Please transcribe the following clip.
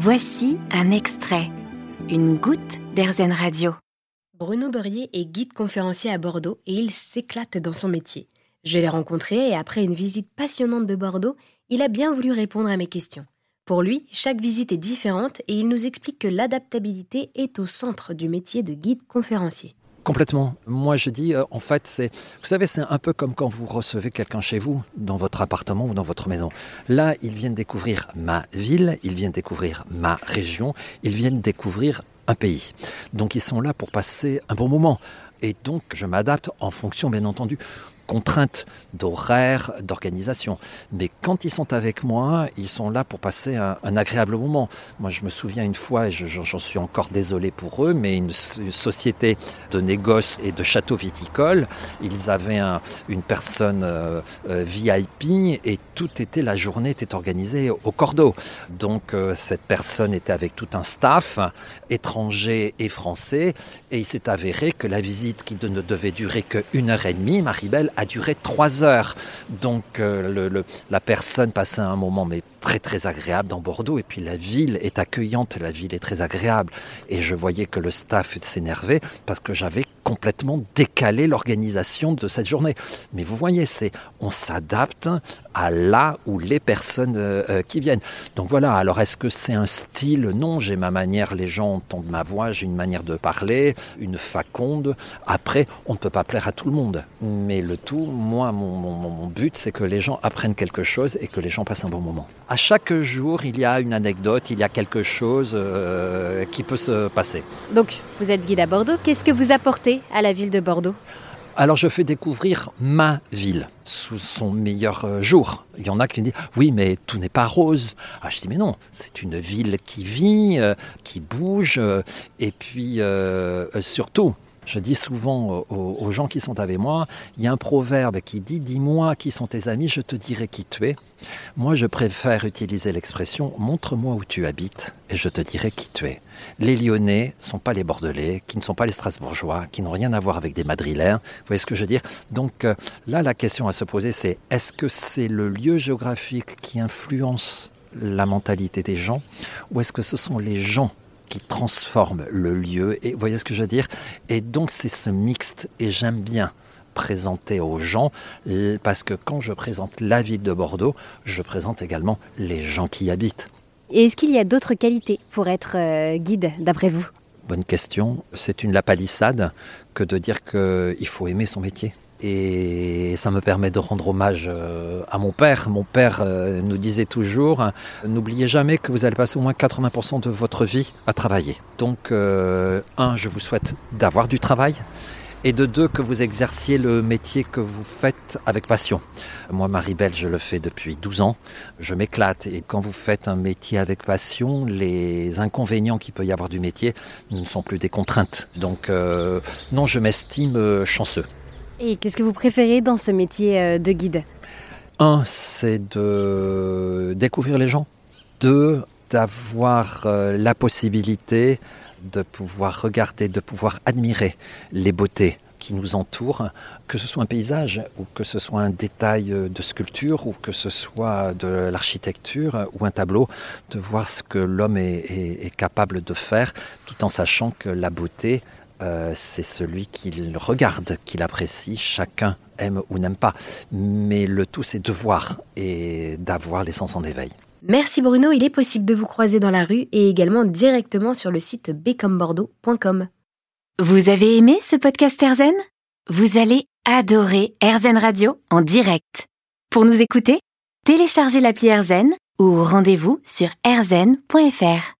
Voici un extrait, une goutte d'Airzen Radio. Bruno Beurrier est guide conférencier à Bordeaux et il s'éclate dans son métier. Je l'ai rencontré et après une visite passionnante de Bordeaux, il a bien voulu répondre à mes questions. Pour lui, chaque visite est différente et il nous explique que l'adaptabilité est au centre du métier de guide conférencier. Complètement. Moi, je dis, euh, en fait, c'est, vous savez, c'est un peu comme quand vous recevez quelqu'un chez vous, dans votre appartement ou dans votre maison. Là, ils viennent découvrir ma ville, ils viennent découvrir ma région, ils viennent découvrir un pays. Donc, ils sont là pour passer un bon moment. Et donc, je m'adapte en fonction, bien entendu, contraintes d'horaire, d'organisation. Mais quand ils sont avec moi, ils sont là pour passer un, agréable moment. Moi, je me souviens une fois, et j'en suis encore désolé pour eux, mais une, société de négoce et de château viticole, ils avaient une personne euh, euh, VIP et tout était, la journée était organisée au cordeau. Donc, euh, cette personne était avec tout un staff, étranger et français, et il s'est avéré que la visite qui ne devait durer qu'une heure et demie, Maribel, a duré trois heures. Donc la personne passait un moment mais très très agréable dans Bordeaux. Et puis la ville est accueillante, la ville est très agréable. Et je voyais que le staff s'énervait parce que j'avais complètement décalé l'organisation de cette journée. Mais vous voyez, c'est on s'adapte à là où les personnes euh, euh, qui viennent. Donc voilà, alors est-ce que c'est un style? Non, j'ai ma manière, les gens entendent ma voix, j'ai une manière de parler, une faconde. Après, on ne peut pas plaire à tout le monde. Mais le tout, moi, mon but, c'est que les gens apprennent quelque chose et que les gens passent un bon moment. À chaque jour, il y a une anecdote, il y a quelque chose euh, qui peut se passer. Donc, vous êtes guide à Bordeaux. Qu'est-ce que vous apportez à la ville de Bordeaux? Alors je fais découvrir ma ville sous son meilleur euh, jour. Il y en a qui me disent oui mais tout n'est pas rose. Ah, je dis mais non, c'est une ville qui vit, euh, qui bouge et puis surtout je dis souvent aux, gens qui sont avec moi, il y a un proverbe qui dit Dis-moi qui sont tes amis, je te dirai qui tu es. Moi, je préfère utiliser l'expression Montre-moi où tu habites et je te dirai qui tu es. Les Lyonnais ne sont pas les Bordelais, qui ne sont pas les Strasbourgeois, qui n'ont rien à voir avec des Madrilènes. Vous voyez ce que je veux dire? Donc euh, là, la question à se poser, c'est est-ce que c'est le lieu géographique qui influence la mentalité des gens? Ou est-ce que ce sont les gens qui transforme le lieu. Et vous voyez ce que je veux dire? Et donc c'est ce mixte et j'aime bien présenter aux gens, parce que quand je présente la ville de Bordeaux, je présente également les gens qui y habitent. Et est-ce qu'il y a d'autres qualités pour être euh, guide, d'après vous? Bonne question. C'est une lapalissade que de dire qu'il faut aimer son métier. Et ça me permet de rendre hommage euh, à mon père. Mon père euh, nous disait toujours, n'oubliez jamais que vous allez passer au moins 80% de votre vie à travailler. Donc, euh, un, je vous souhaite d'avoir du travail. Et de deux, que vous exerciez le métier que vous faites avec passion. Moi, Marie-Belle, je le fais depuis 12 ans. Je m'éclate. Et quand vous faites un métier avec passion, les inconvénients qu'il peut y avoir du métier ne sont plus des contraintes. Donc, non, je m'estime chanceux. Et qu'est-ce que vous préférez dans ce métier euh, de guide? Un, c'est de découvrir les gens. Deux, d'avoir euh, la possibilité de pouvoir regarder, de pouvoir admirer les beautés qui nous entourent, que ce soit un paysage ou que ce soit un détail euh, de sculpture ou que ce soit de l'architecture ou un tableau, de voir ce que l'homme est, capable de faire tout en sachant que la beauté, euh, c'est celui qu'il regarde, qu'il apprécie. Chacun aime ou n'aime pas. Mais le tout, c'est de voir et d'avoir les sens en éveil. Merci Bruno, il est possible de vous croiser dans la rue et également directement sur le site becombordeaux.com. Vous avez aimé ce podcast Erzen? Vous allez adorer Erzen Radio en direct. Pour nous écouter, téléchargez l'appli Erzen ou rendez-vous sur erzen.fr.